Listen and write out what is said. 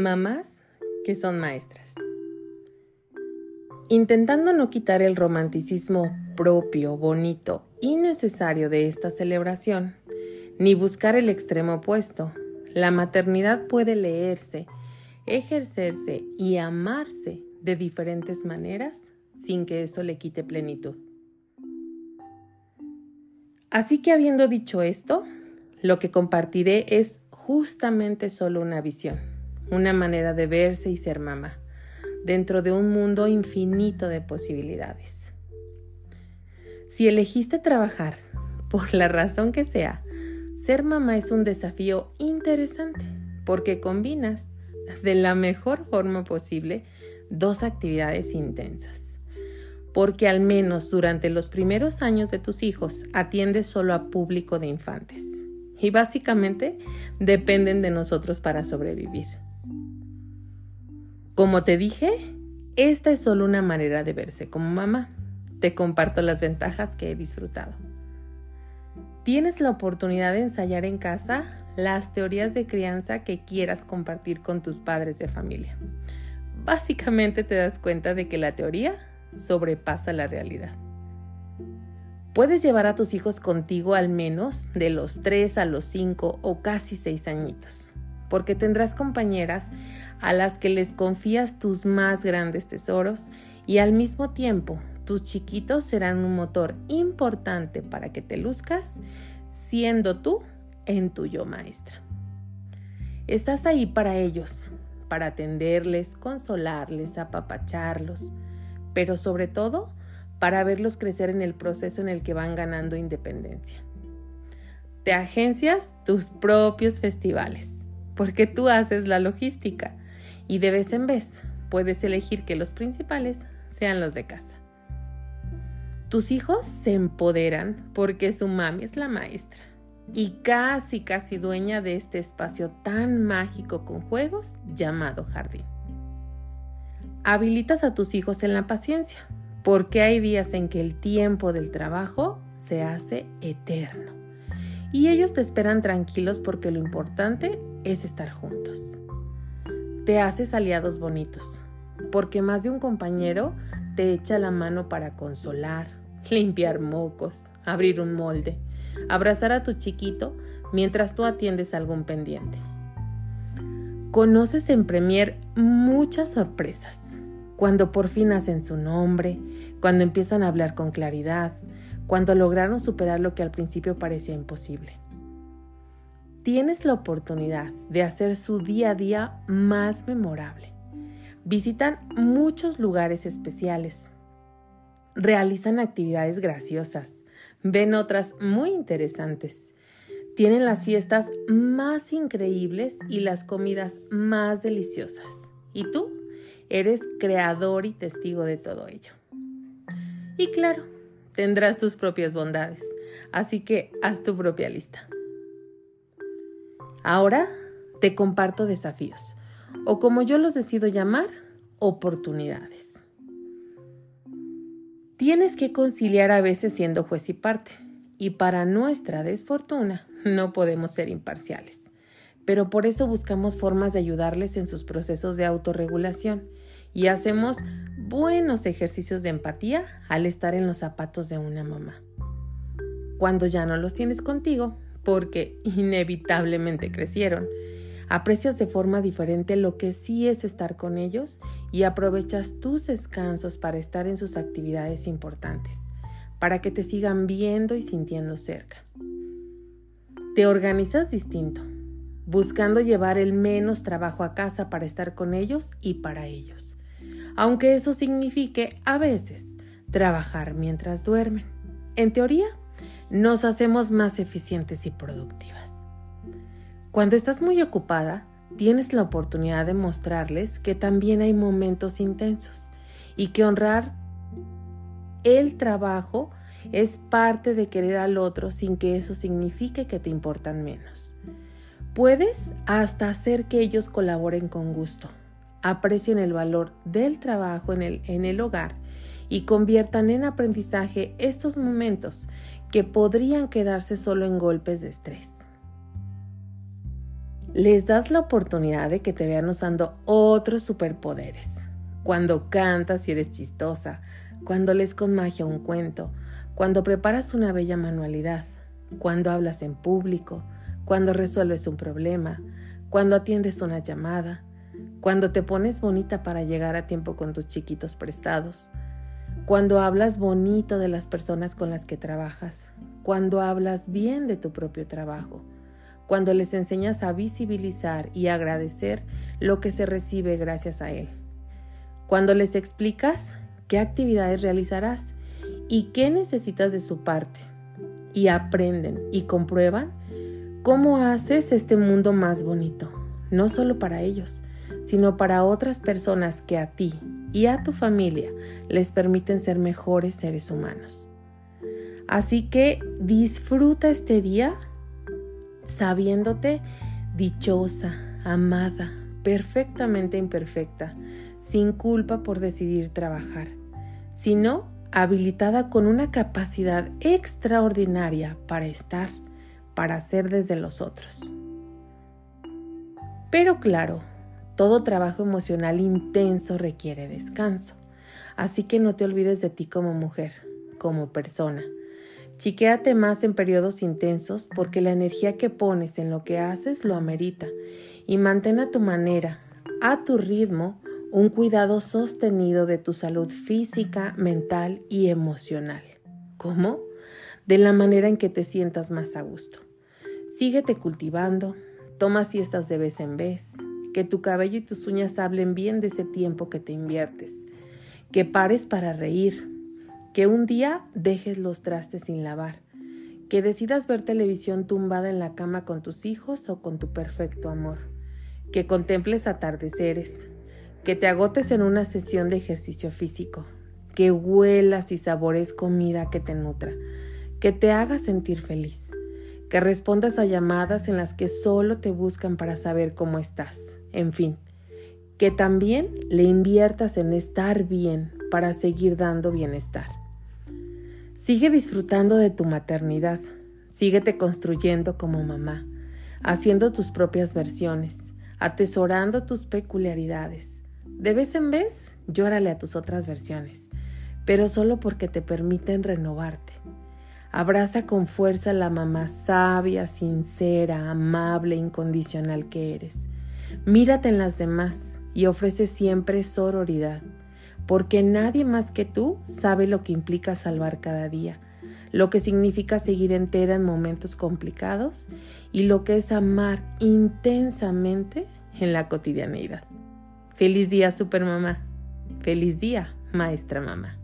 Mamás que son maestras. Intentando no quitar el romanticismo propio, bonito y necesario de esta celebración, ni buscar el extremo opuesto, la maternidad puede leerse, ejercerse y amarse de diferentes maneras sin que eso le quite plenitud. Así que habiendo dicho esto, lo que compartiré es justamente solo una visión, una manera de verse y ser mamá, dentro de un mundo infinito de posibilidades. Si elegiste trabajar, por la razón que sea, ser mamá es un desafío interesante, porque combinas de la mejor forma posible dos actividades intensas porque al menos durante los primeros años de tus hijos atiendes solo a público de infantes y básicamente dependen de nosotros para sobrevivir. Como te dije, esta es solo una manera de verse como mamá. Te comparto las ventajas que he disfrutado. Tienes la oportunidad de ensayar en casa las teorías de crianza que quieras compartir con tus padres de familia. Básicamente te das cuenta de que la teoría sobrepasa la realidad. Puedes llevar a tus hijos contigo al menos de los 3 a los 5 o casi 6 añitos, porque tendrás compañeras a las que les confías tus más grandes tesoros y al mismo tiempo tus chiquitos serán un motor importante para que te luzcas siendo tú en tuyo maestra. Estás ahí para ellos, para atenderles, consolarles, apapacharlos, pero sobre todo para verlos crecer en el proceso en el que van ganando independencia. Te agencias tus propios festivales, porque tú haces la logística y de vez en vez puedes elegir que los principales sean los de casa. Tus hijos se empoderan porque su mami es la maestra y casi casi dueña de este espacio tan mágico con juegos llamado jardín. Habilitas a tus hijos en la paciencia porque hay días en que el tiempo del trabajo se hace eterno y ellos te esperan tranquilos porque lo importante es estar juntos. Te haces aliados bonitos porque más de un compañero te echa la mano para consolar, limpiar mocos, abrir un molde, abrazar a tu chiquito mientras tú atiendes algún pendiente. Conoces en Premier muchas sorpresas cuando por fin hacen su nombre, cuando empiezan a hablar con claridad, cuando lograron superar lo que al principio parecía imposible. Tienes la oportunidad de hacer su día a día más memorable. Visitan muchos lugares especiales, realizan actividades graciosas, ven otras muy interesantes, tienen las fiestas más increíbles y las comidas más deliciosas. ¿Y tú? Eres creador y testigo de todo ello. Y claro, tendrás tus propias bondades, así que haz tu propia lista. Ahora te comparto desafíos, o como yo los decido llamar, oportunidades. Tienes que conciliar a veces siendo juez y parte, y para nuestra desfortuna no podemos ser imparciales pero por eso buscamos formas de ayudarles en sus procesos de autorregulación y hacemos buenos ejercicios de empatía al estar en los zapatos de una mamá. Cuando ya no los tienes contigo, porque inevitablemente crecieron, aprecias de forma diferente lo que sí es estar con ellos y aprovechas tus descansos para estar en sus actividades importantes, para que te sigan viendo y sintiendo cerca. Te organizas distinto, buscando llevar el menos trabajo a casa para estar con ellos y para ellos, aunque eso signifique a veces trabajar mientras duermen. En teoría, nos hacemos más eficientes y productivas. Cuando estás muy ocupada, tienes la oportunidad de mostrarles que también hay momentos intensos y que honrar el trabajo es parte de querer al otro sin que eso signifique que te importan menos. Puedes hasta hacer que ellos colaboren con gusto, aprecien el valor del trabajo en el, en el hogar y conviertan en aprendizaje estos momentos que podrían quedarse solo en golpes de estrés. les das la oportunidad de que te vean usando otros superpoderes. Cuando cantas y eres chistosa, cuando lees con magia un cuento, cuando preparas una bella manualidad, cuando hablas en público, cuando resuelves un problema, cuando atiendes una llamada, cuando te pones bonita para llegar a tiempo con tus chiquitos prestados, cuando hablas bonito de las personas con las que trabajas, cuando hablas bien de tu propio trabajo, cuando les enseñas a visibilizar y agradecer lo que se recibe gracias a él, cuando les explicas qué actividades realizarás y qué necesitas de su parte, y aprenden y comprueban cómo haces este mundo más bonito, no solo para ellos, sino para otras personas que a ti y a tu familia les permiten ser mejores seres humanos. Así que disfruta este día sabiéndote dichosa, amada, perfectamente imperfecta, sin culpa por decidir trabajar, sino habilitada con una capacidad extraordinaria para estar, para ser desde los otros. Pero claro, todo trabajo emocional intenso requiere descanso. Así que no te olvides de ti como mujer, como persona. Chiquéate más en periodos intensos porque la energía que pones en lo que haces lo amerita y mantén a tu manera, a tu ritmo, un cuidado sostenido de tu salud física, mental y emocional. ¿Cómo? De la manera en que te sientas más a gusto. Síguete cultivando, toma siestas de vez en vez, que tu cabello y tus uñas hablen bien de ese tiempo que te inviertes, que pares para reír, que un día dejes los trastes sin lavar, que decidas ver televisión tumbada en la cama con tus hijos o con tu perfecto amor, que contemples atardeceres, que te agotes en una sesión de ejercicio físico, que huelas y sabores comida que te nutra, que te haga sentir feliz, que respondas a llamadas en las que solo te buscan para saber cómo estás en fin, que también le inviertas en estar bien para seguir dando bienestar. Sigue disfrutando de tu maternidad, síguete construyendo como mamá, haciendo tus propias versiones, atesorando tus peculiaridades. De vez en vez, llórale a tus otras versiones, pero solo porque te permiten renovarte. Abraza con fuerza la mamá sabia, sincera, amable, incondicional que eres Mírate en las demás y ofrece siempre sororidad, porque nadie más que tú sabe lo que implica salvar cada día, lo que significa seguir entera en momentos complicados y lo que es amar intensamente en la cotidianeidad. Feliz día, supermamá. Feliz día, maestra mamá.